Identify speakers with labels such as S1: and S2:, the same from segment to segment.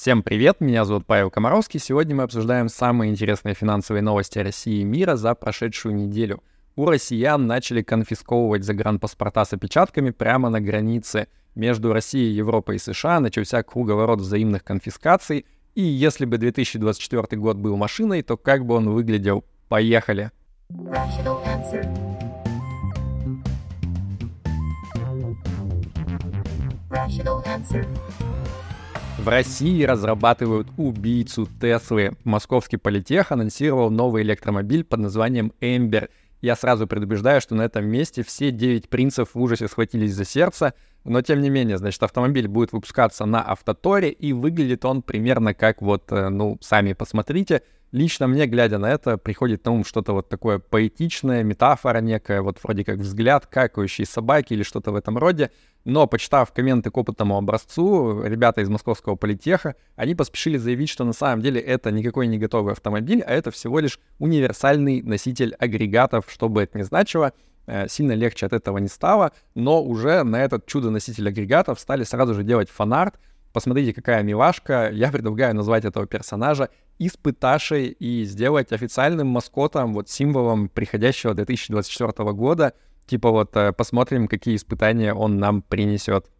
S1: Всем привет, меня зовут Павел Комаровский. Сегодня мы обсуждаем самые интересные финансовые новости России и мира за прошедшую неделю. У россиян начали конфисковывать загранпаспорта с опечатками прямо на границе. Между Россией, Европой и США начался круговорот взаимных конфискаций. И если бы 2024 год был машиной, то как бы он выглядел? Поехали! Rational answer. В России разрабатывают убийцу Теслы. Московский политех анонсировал новый электромобиль под названием Эмбер. Я сразу предупреждаю, что на этом месте все девять принцев в ужасе схватились за сердце, но тем не менее, значит, автомобиль будет выпускаться на Автоторе, и выглядит он примерно как вот, э, ну, сами посмотрите, Лично мне, глядя на это, приходит на ум что-то вот такое поэтичное, метафора некая, вот вроде как взгляд какающей собаки или что-то в этом роде. Но, почитав комменты к опытному образцу, ребята из московского политеха, они поспешили заявить, что на самом деле это никакой не готовый автомобиль, а это всего лишь универсальный носитель агрегатов, что бы это ни значило. Э, сильно легче от этого не стало, но уже на этот чудо-носитель агрегатов стали сразу же делать фанарт, Посмотрите, какая милашка. Я предлагаю назвать этого персонажа испыташей и сделать официальным маскотом, вот символом приходящего 2024 года. Типа вот э, посмотрим, какие испытания он нам принесет.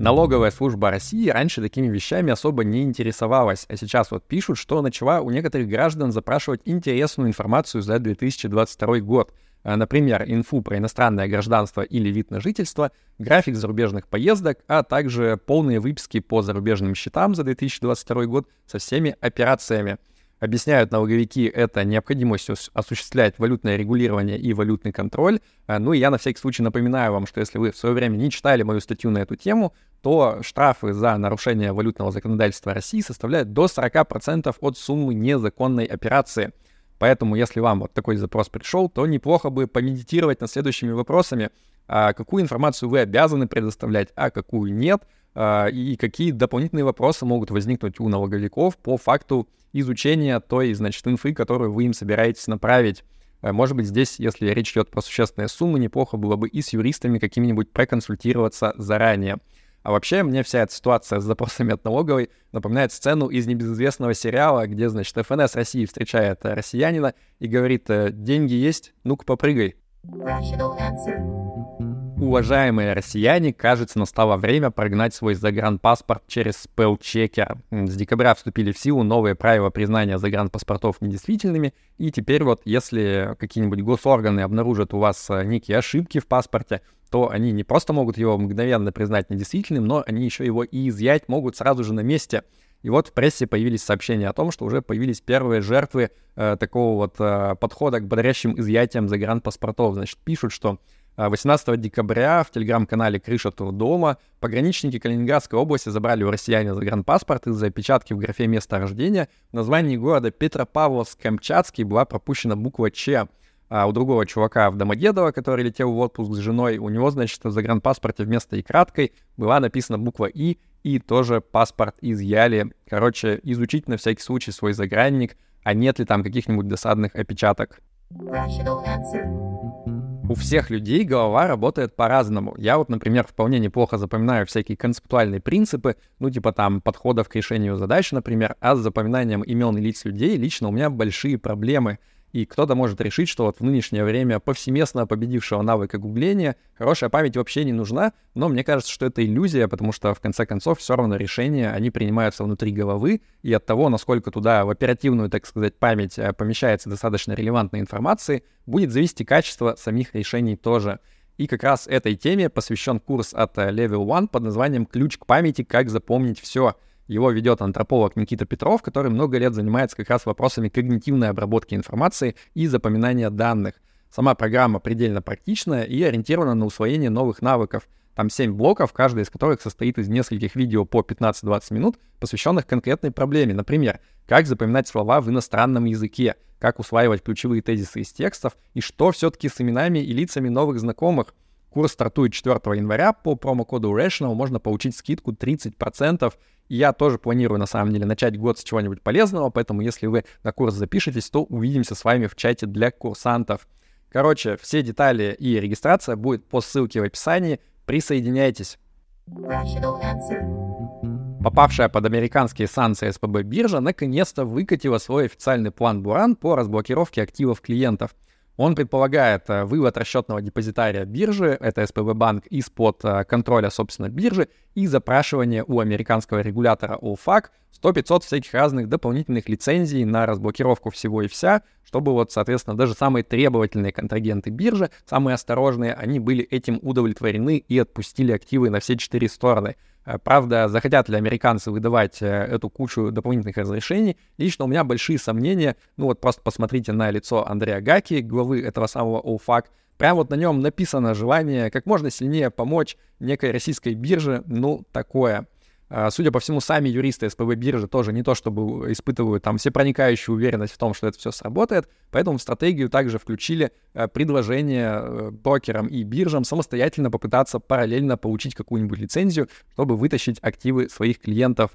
S1: Налоговая служба России раньше такими вещами особо не интересовалась, а сейчас вот пишут, что начала у некоторых граждан запрашивать интересную информацию за 2022 год. Э, например, инфу про иностранное гражданство или вид на жительство, график зарубежных поездок, а также полные выписки по зарубежным счетам за 2022 год со всеми операциями. Объясняют налоговики это необходимостью осуществлять валютное регулирование и валютный контроль. Э, ну и я на всякий случай напоминаю вам, что если вы в свое время не читали мою статью на эту тему, то штрафы за нарушение валютного законодательства России составляют до 40% от суммы незаконной операции – Поэтому, если вам вот такой запрос пришел, то неплохо бы помедитировать над следующими вопросами. А какую информацию вы обязаны предоставлять, а какую нет, а, и какие дополнительные вопросы могут возникнуть у налоговиков по факту изучения той, значит, инфы, которую вы им собираетесь направить. А, может быть, здесь, если речь идет про существенные суммы, неплохо было бы и с юристами какими-нибудь проконсультироваться заранее. А вообще, мне вся эта ситуация с запросами от налоговой напоминает сцену из небезызвестного сериала, где, значит, ФНС России встречает э, россиянина и говорит, э, деньги есть, ну-ка попрыгай. Уважаемые россияне, кажется, настало время прогнать свой загранпаспорт через спелчекер. С декабря вступили в силу новые правила признания загранпаспортов недействительными, и теперь вот если какие-нибудь госорганы обнаружат у вас э, некие ошибки в паспорте, то они не просто могут его мгновенно признать недействительным, но они еще его и изъять могут сразу же на месте. И вот в прессе появились сообщения о том, что уже появились первые жертвы э, такого вот э, подхода к бодрящим изъятиям загранпаспортов. Значит, пишут, что 18 а, декабря в телеграм-канале «Крыша Трудома» пограничники Калининградской области забрали у россиянина загранпаспорт из-за опечатки в графе места рождения. В названии города Петропавловск-Камчатский была пропущена буква «Ч». А у другого чувака в Домодедово, который летел в отпуск с женой, у него, значит, в загранпаспорте вместо и краткой была написана буква «И», и тоже паспорт изъяли. Короче, изучить на всякий случай свой загранник, а нет ли там каких-нибудь досадных опечаток. Rational у всех людей голова работает по-разному. Я вот, например, вполне неплохо запоминаю всякие концептуальные принципы, ну, типа там подходов к решению задач, например, а с запоминанием имен и лиц людей лично у меня большие проблемы — и кто-то может решить, что вот в нынешнее время повсеместно победившего навыка гугления хорошая память вообще не нужна, но мне кажется, что это иллюзия, потому что в конце концов все равно решения, они принимаются внутри головы, и от того, насколько туда в оперативную, так сказать, память э, помещается достаточно релевантной информации, будет зависеть и качество самих решений тоже. И как раз этой теме посвящен курс от э, Level One под названием «Ключ к памяти. Как запомнить все». Его ведет антрополог Никита Петров, который много лет занимается как раз вопросами когнитивной обработки информации и запоминания данных. Сама программа предельно практичная и ориентирована на усвоение новых навыков. Там 7 блоков, каждый из которых состоит из нескольких видео по 15-20 минут, посвященных конкретной проблеме. Например, как запоминать слова в иностранном языке, как усваивать ключевые тезисы из текстов и что все-таки с именами и лицами новых знакомых. Курс стартует 4 января. По промокоду Rational можно получить скидку 30%. Я тоже планирую, на самом деле, начать год с чего-нибудь полезного, поэтому если вы на курс запишетесь, то увидимся с вами в чате для курсантов. Короче, все детали и регистрация будет по ссылке в описании. Присоединяйтесь. Попавшая под американские санкции СПБ биржа наконец-то выкатила свой официальный план Буран по разблокировке активов клиентов. Он предполагает э, вывод расчетного депозитария биржи, это СПБ банк, из-под э, контроля, собственно, биржи и запрашивание у американского регулятора OFAC 100-500 всяких разных дополнительных лицензий на разблокировку всего и вся, чтобы вот, соответственно, даже самые требовательные контрагенты биржи, самые осторожные, они были этим удовлетворены и отпустили активы на все четыре стороны. Э, правда, захотят ли американцы выдавать э, эту кучу дополнительных разрешений, лично у меня большие сомнения. Ну вот просто посмотрите на лицо Андрея Гаки, главы этого самого ОФАК. Прям вот на нем написано желание как можно сильнее помочь некой российской бирже. Ну, такое. А, судя по всему, сами юристы СПБ биржи тоже не то чтобы испытывают там всепроникающую уверенность в том, что это все сработает, поэтому в стратегию также включили э, предложение э, брокерам и биржам самостоятельно попытаться параллельно получить какую-нибудь лицензию, чтобы вытащить активы своих клиентов.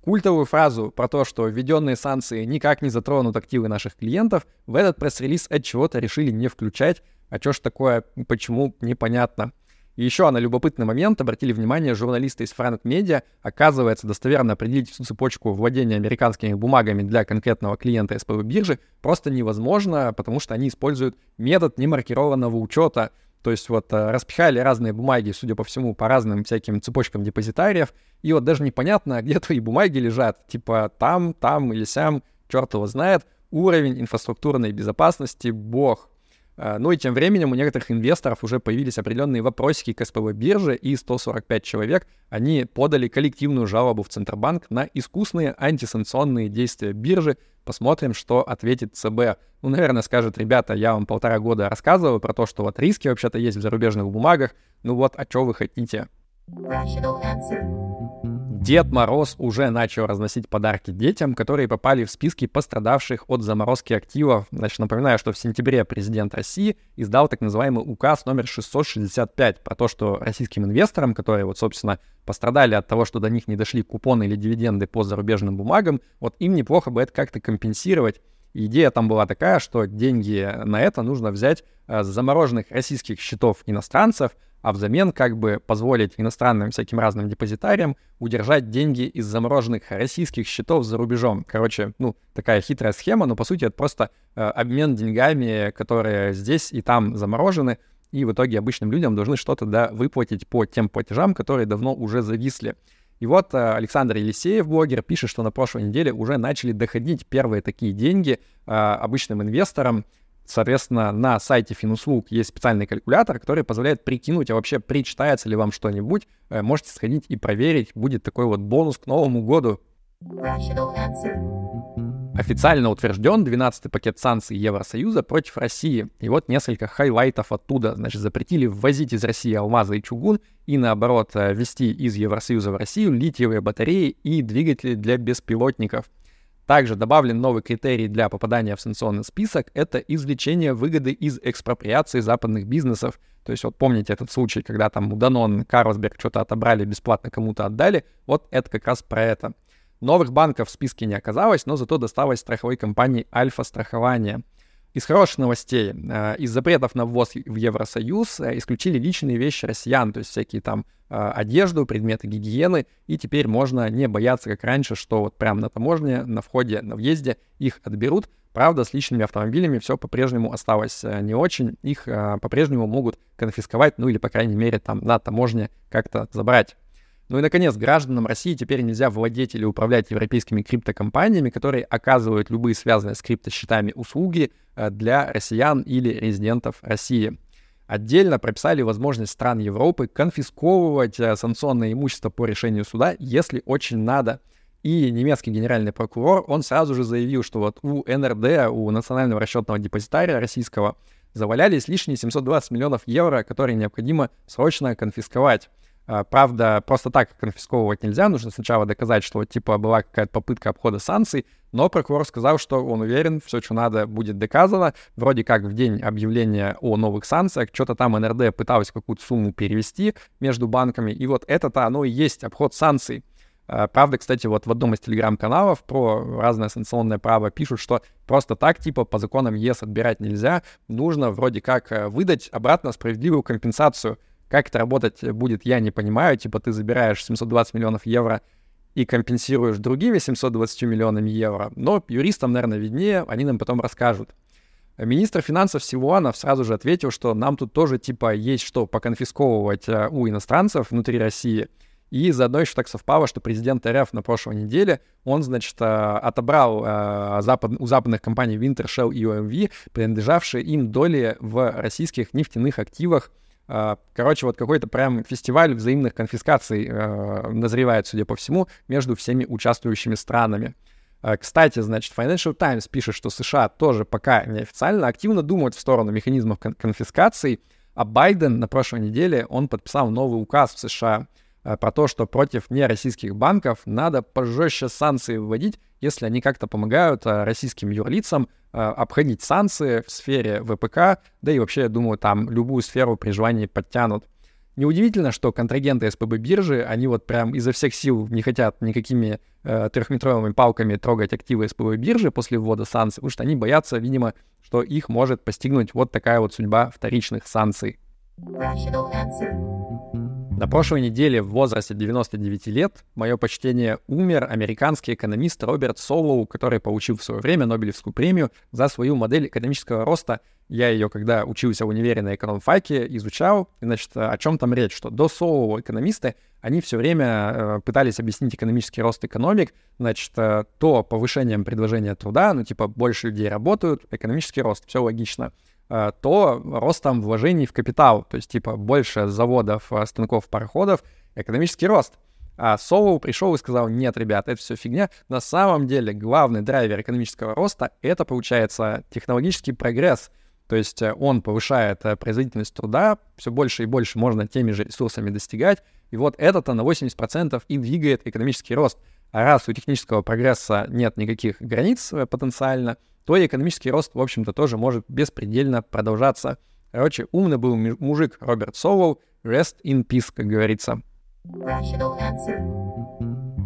S1: Культовую фразу про то, что введенные санкции никак не затронут активы наших клиентов, в этот пресс-релиз от чего-то решили не включать. А что ж такое, почему, непонятно. Еще на любопытный момент обратили внимание журналисты из Frank Media. Оказывается, достоверно определить всю цепочку владения американскими бумагами для конкретного клиента СПБ биржи просто невозможно, потому что они используют метод немаркированного учета. То есть вот э, распихали разные бумаги, судя по всему, по разным всяким цепочкам депозитариев, и вот даже непонятно, где твои бумаги лежат. Типа там, там или сям, черт его знает. Уровень инфраструктурной безопасности, бог ну и тем временем у некоторых инвесторов уже появились определенные вопросики к СПБ бирже, и 145 человек, они подали коллективную жалобу в Центробанк на искусные антисанкционные действия биржи. Посмотрим, что ответит ЦБ. Ну, наверное, скажет, ребята, я вам полтора года рассказываю про то, что вот риски вообще-то есть в зарубежных бумагах, ну вот, а что вы хотите? Rational answer. Дед Мороз уже начал разносить подарки детям, которые попали в списки пострадавших от заморозки активов. Значит, напоминаю, что в сентябре президент России издал так называемый указ номер 665 про то, что российским инвесторам, которые вот, собственно, пострадали от того, что до них не дошли купоны или дивиденды по зарубежным бумагам, вот им неплохо бы это как-то компенсировать. Идея там была такая, что деньги на это нужно взять э, с замороженных российских счетов иностранцев, а взамен как бы позволить иностранным всяким разным депозитариям удержать деньги из замороженных российских счетов за рубежом. Короче, ну, такая хитрая схема, но по сути это просто э, обмен деньгами, которые здесь и там заморожены, и в итоге обычным людям должны что-то да, выплатить по тем платежам, которые давно уже зависли. И вот э, Александр Елисеев, блогер, пишет, что на прошлой неделе уже начали доходить первые такие деньги э, обычным инвесторам, Соответственно, на сайте Финуслуг есть специальный калькулятор, который позволяет прикинуть, а вообще причитается ли вам что-нибудь. Э, можете сходить и проверить. Будет такой вот бонус к Новому году. Официально утвержден 12-й пакет санкций Евросоюза против России. И вот несколько хайлайтов оттуда. Значит, запретили ввозить из России алмазы и чугун, и наоборот, э, ввезти из Евросоюза в Россию литиевые батареи и двигатели для беспилотников. Также добавлен новый критерий для попадания в санкционный список — это извлечение выгоды из экспроприации западных бизнесов. То есть вот помните этот случай, когда там у Данон, Карлсберг что-то отобрали, бесплатно кому-то отдали, вот это как раз про это. Новых банков в списке не оказалось, но зато досталось страховой компании Альфа-страхование — из хороших новостей. Э, из запретов на ввоз в Евросоюз э, исключили личные вещи россиян, то есть всякие там э, одежду, предметы гигиены, и теперь можно не бояться, как раньше, что вот прямо на таможне, на входе, на въезде их отберут. Правда, с личными автомобилями все по-прежнему осталось не очень. Их по-прежнему могут конфисковать, ну или, по крайней мере, там на таможне как-то забрать. Ну и, наконец, гражданам России теперь нельзя владеть или управлять европейскими криптокомпаниями, которые оказывают любые связанные с криптосчетами услуги э, для россиян или резидентов России. Отдельно прописали возможность стран Европы конфисковывать э, санкционное имущество по решению суда, если очень надо. И немецкий генеральный прокурор, он сразу же заявил, что вот у НРД, у Национального расчетного депозитария российского, завалялись лишние 720 миллионов евро, которые необходимо срочно конфисковать. А, правда, просто так конфисковывать нельзя, нужно сначала доказать, что типа была какая-то попытка обхода санкций, но прокурор сказал, что он уверен, все, что надо, будет доказано. Вроде как в день объявления о новых санкциях что-то там НРД пыталась какую-то сумму перевести между банками, и вот это-то оно и есть обход санкций. А, правда, кстати, вот в одном из телеграм-каналов про разное санкционное право пишут, что просто так, типа, по законам ЕС отбирать нельзя, нужно вроде как э, выдать обратно справедливую компенсацию как это работать будет, я не понимаю. Типа ты забираешь 720 миллионов евро и компенсируешь другими 720 миллионами евро, но юристам, наверное, виднее, они нам потом расскажут. Министр финансов Силуанов сразу же ответил, что нам тут тоже типа есть что поконфисковывать э, у иностранцев внутри России. И заодно еще так совпало, что президент РФ на прошлой неделе, он, значит, э, отобрал э, запад, у западных компаний Wintershell и OMV принадлежавшие им доли в российских нефтяных активах. Короче, вот какой-то прям фестиваль взаимных конфискаций назревает, судя по всему, между всеми участвующими странами. А, кстати, значит, Financial Times пишет, что США тоже пока неофициально активно думают в сторону механизмов кон- конфискации, а Байден на прошлой неделе, он подписал новый указ в США а, про то, что против нероссийских банков надо пожестче санкции вводить, если они как-то помогают а, российским юрлицам обходить санкции в сфере ВПК, да и вообще, я думаю, там любую сферу при желании подтянут. Неудивительно, что контрагенты СПБ биржи, они вот прям изо всех сил не хотят никакими э, трехметровыми палками трогать активы СПБ биржи после ввода санкций, потому что они боятся, видимо, что их может постигнуть вот такая вот судьба вторичных санкций. На прошлой неделе в возрасте 99 лет, мое почтение, умер американский экономист Роберт Солоу, который получил в свое время Нобелевскую премию за свою модель экономического роста. Я ее, когда учился в универе на экономфаке, изучал. Значит, о чем там речь? Что до Солоу экономисты, они все время э, пытались объяснить экономический рост экономик, значит, э, то повышением предложения труда, ну, типа, больше людей работают, экономический рост, все логично. Э, то ростом вложений в капитал, то есть типа больше заводов, э, станков, пароходов, экономический рост. А Солоу пришел и сказал, нет, ребят, это все фигня. На самом деле главный драйвер экономического роста — это, получается, технологический прогресс. То есть э, он повышает производительность труда, все больше и больше можно теми же ресурсами достигать. И вот это-то на 80% и двигает экономический рост. А раз у технического прогресса нет никаких границ потенциально, то экономический рост, в общем-то, тоже может беспредельно продолжаться. Короче, умный был мужик Роберт Солоу, rest in peace, как говорится.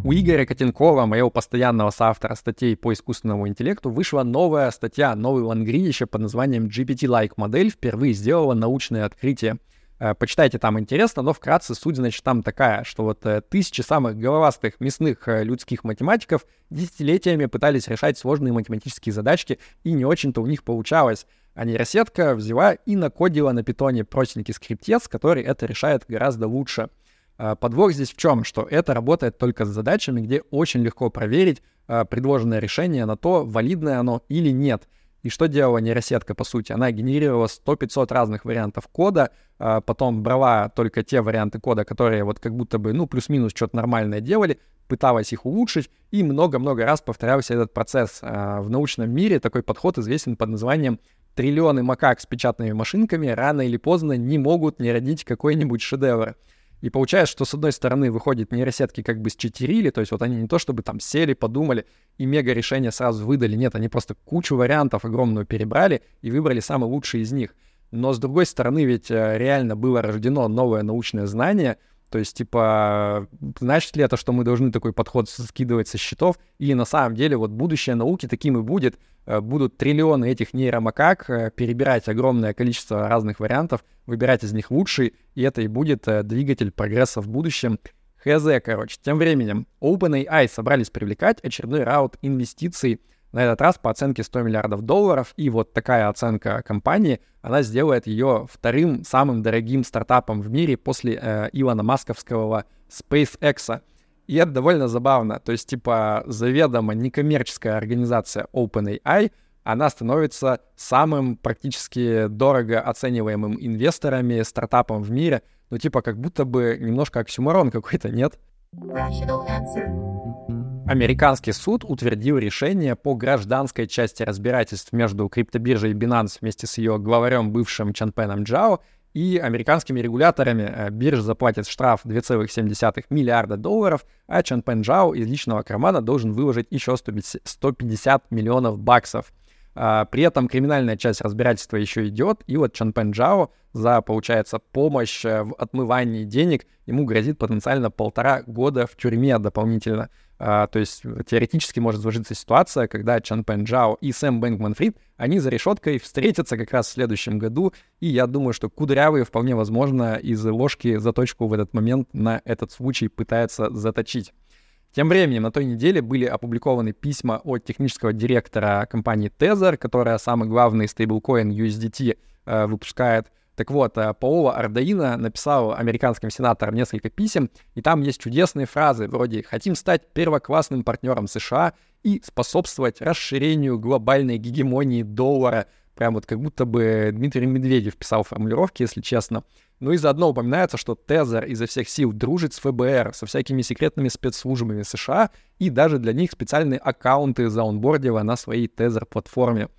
S1: У Игоря Котенкова, моего постоянного соавтора статей по искусственному интеллекту, вышла новая статья, новый лангридище под названием GPT-like модель впервые сделала научное открытие — почитайте, там интересно, но вкратце суть, значит, там такая, что вот э, тысячи самых головастых мясных э, людских математиков десятилетиями пытались решать сложные математические задачки, и не очень-то у них получалось. А нейросетка взяла и накодила на питоне простенький скриптец, который это решает гораздо лучше. Подвох здесь в чем? Что это работает только с задачами, где очень легко проверить предложенное решение на то, валидное оно или нет — и что делала нейросетка, по сути? Она генерировала 100-500 разных вариантов кода, а потом брала только те варианты кода, которые вот как будто бы, ну, плюс-минус что-то нормальное делали, пыталась их улучшить, и много-много раз повторялся этот процесс. А в научном мире такой подход известен под названием «триллионы макак с печатными машинками рано или поздно не могут не родить какой-нибудь шедевр». И получается, что с одной стороны выходит нейросетки как бы счетерили, то есть вот они не то чтобы там сели, подумали и мега решение сразу выдали, нет, они просто кучу вариантов огромную перебрали и выбрали самый лучший из них. Но с другой стороны ведь э, реально было рождено новое научное знание — то есть, типа, значит ли это, что мы должны такой подход скидывать со счетов? Или на самом деле вот будущее науки таким и будет. Э, будут триллионы этих нейромакак э, перебирать огромное количество разных вариантов, выбирать из них лучший, и это и будет э, двигатель прогресса в будущем. Хз, короче. Тем временем OpenAI собрались привлекать очередной раунд инвестиций на этот раз по оценке 100 миллиардов долларов, и вот такая оценка компании, она сделает ее вторым самым дорогим стартапом в мире после э, Илона Масковского SpaceX. И это довольно забавно. То есть, типа, заведомо некоммерческая организация OpenAI, она становится самым практически дорого оцениваемым инвесторами, стартапом в мире. Ну, типа, как будто бы немножко оксюморон какой-то, нет? Rational answer. Американский суд утвердил решение по гражданской части разбирательств между криптобиржей Binance вместе с ее главарем бывшим Чанпеном Джао и американскими регуляторами. Э, биржа заплатит штраф 2,7 миллиарда долларов, а Чанпен Джао из личного кармана должен выложить еще 150 миллионов баксов. А, при этом криминальная часть разбирательства еще идет, и вот Чан Пен Джао за, получается, помощь э, в отмывании денег ему грозит потенциально полтора года в тюрьме дополнительно. А, то есть теоретически может сложиться ситуация, когда Чан Пен Джао и Сэм Бэнкман Фрид, они за решеткой встретятся как раз в следующем году, и я думаю, что Кудрявый вполне возможно из ложки заточку в этот момент на этот случай пытается заточить. Тем временем на той неделе были опубликованы письма от технического директора компании Tether, которая самый главный стейблкоин USDT э, выпускает. Так вот, э, Паоло Ардаина написал американским сенаторам несколько писем, и там есть чудесные фразы вроде «хотим стать первоклассным партнером США и способствовать расширению глобальной гегемонии доллара». Прям вот как будто бы Дмитрий Медведев писал формулировки, если честно. Ну и заодно упоминается, что Тезер изо всех сил дружит с ФБР, со всякими секретными спецслужбами США, и даже для них специальные аккаунты заунбордила на своей Тезер-платформе.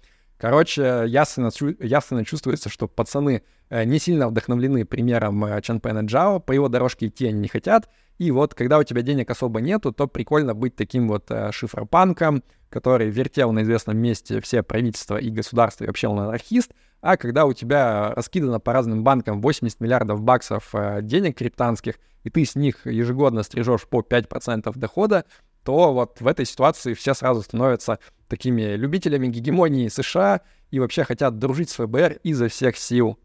S1: Короче, ясно, ясно чувствуется, что пацаны э, не сильно вдохновлены примером э, Чанпена Джао, по его дорожке идти они не хотят, и вот когда у тебя денег особо нету, то прикольно быть таким вот э, шифропанком, который вертел на известном месте все правительства и государства, и вообще он анархист, а когда у тебя раскидано по разным банкам 80 миллиардов баксов денег криптанских, и ты с них ежегодно стрижешь по 5% дохода, то вот в этой ситуации все сразу становятся такими любителями гегемонии США и вообще хотят дружить с ФБР изо всех сил.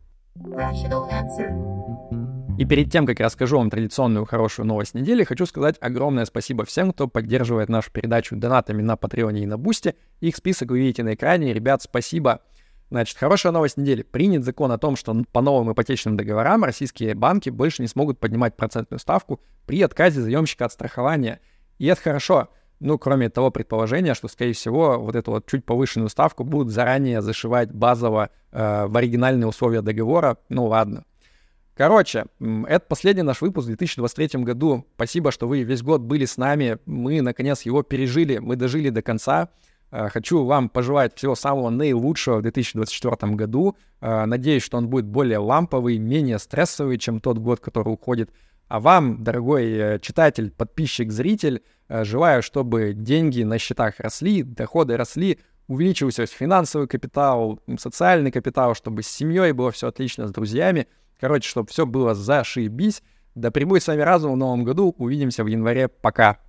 S1: И перед тем, как я расскажу вам традиционную хорошую новость недели, хочу сказать огромное спасибо всем, кто поддерживает нашу передачу донатами на Патреоне и на Бусте. Их список вы видите на экране. Ребят, спасибо. Значит, хорошая новость недели. Принят закон о том, что по новым ипотечным договорам российские банки больше не смогут поднимать процентную ставку при отказе заемщика от страхования. И это хорошо. Ну, кроме того предположения, что, скорее всего, вот эту вот чуть повышенную ставку будут заранее зашивать базово э, в оригинальные условия договора. Ну, ладно. Короче, это последний наш выпуск в 2023 году. Спасибо, что вы весь год были с нами. Мы, наконец, его пережили. Мы дожили до конца. Э, хочу вам пожелать всего самого наилучшего в 2024 году. Э, надеюсь, что он будет более ламповый, менее стрессовый, чем тот год, который уходит. А вам, дорогой э, читатель, подписчик, зритель, желаю, чтобы деньги на счетах росли, доходы росли, увеличивался финансовый капитал, социальный капитал, чтобы с семьей было все отлично, с друзьями. Короче, чтобы все было зашибись. Да прибудет с вами разум в новом году. Увидимся в январе. Пока.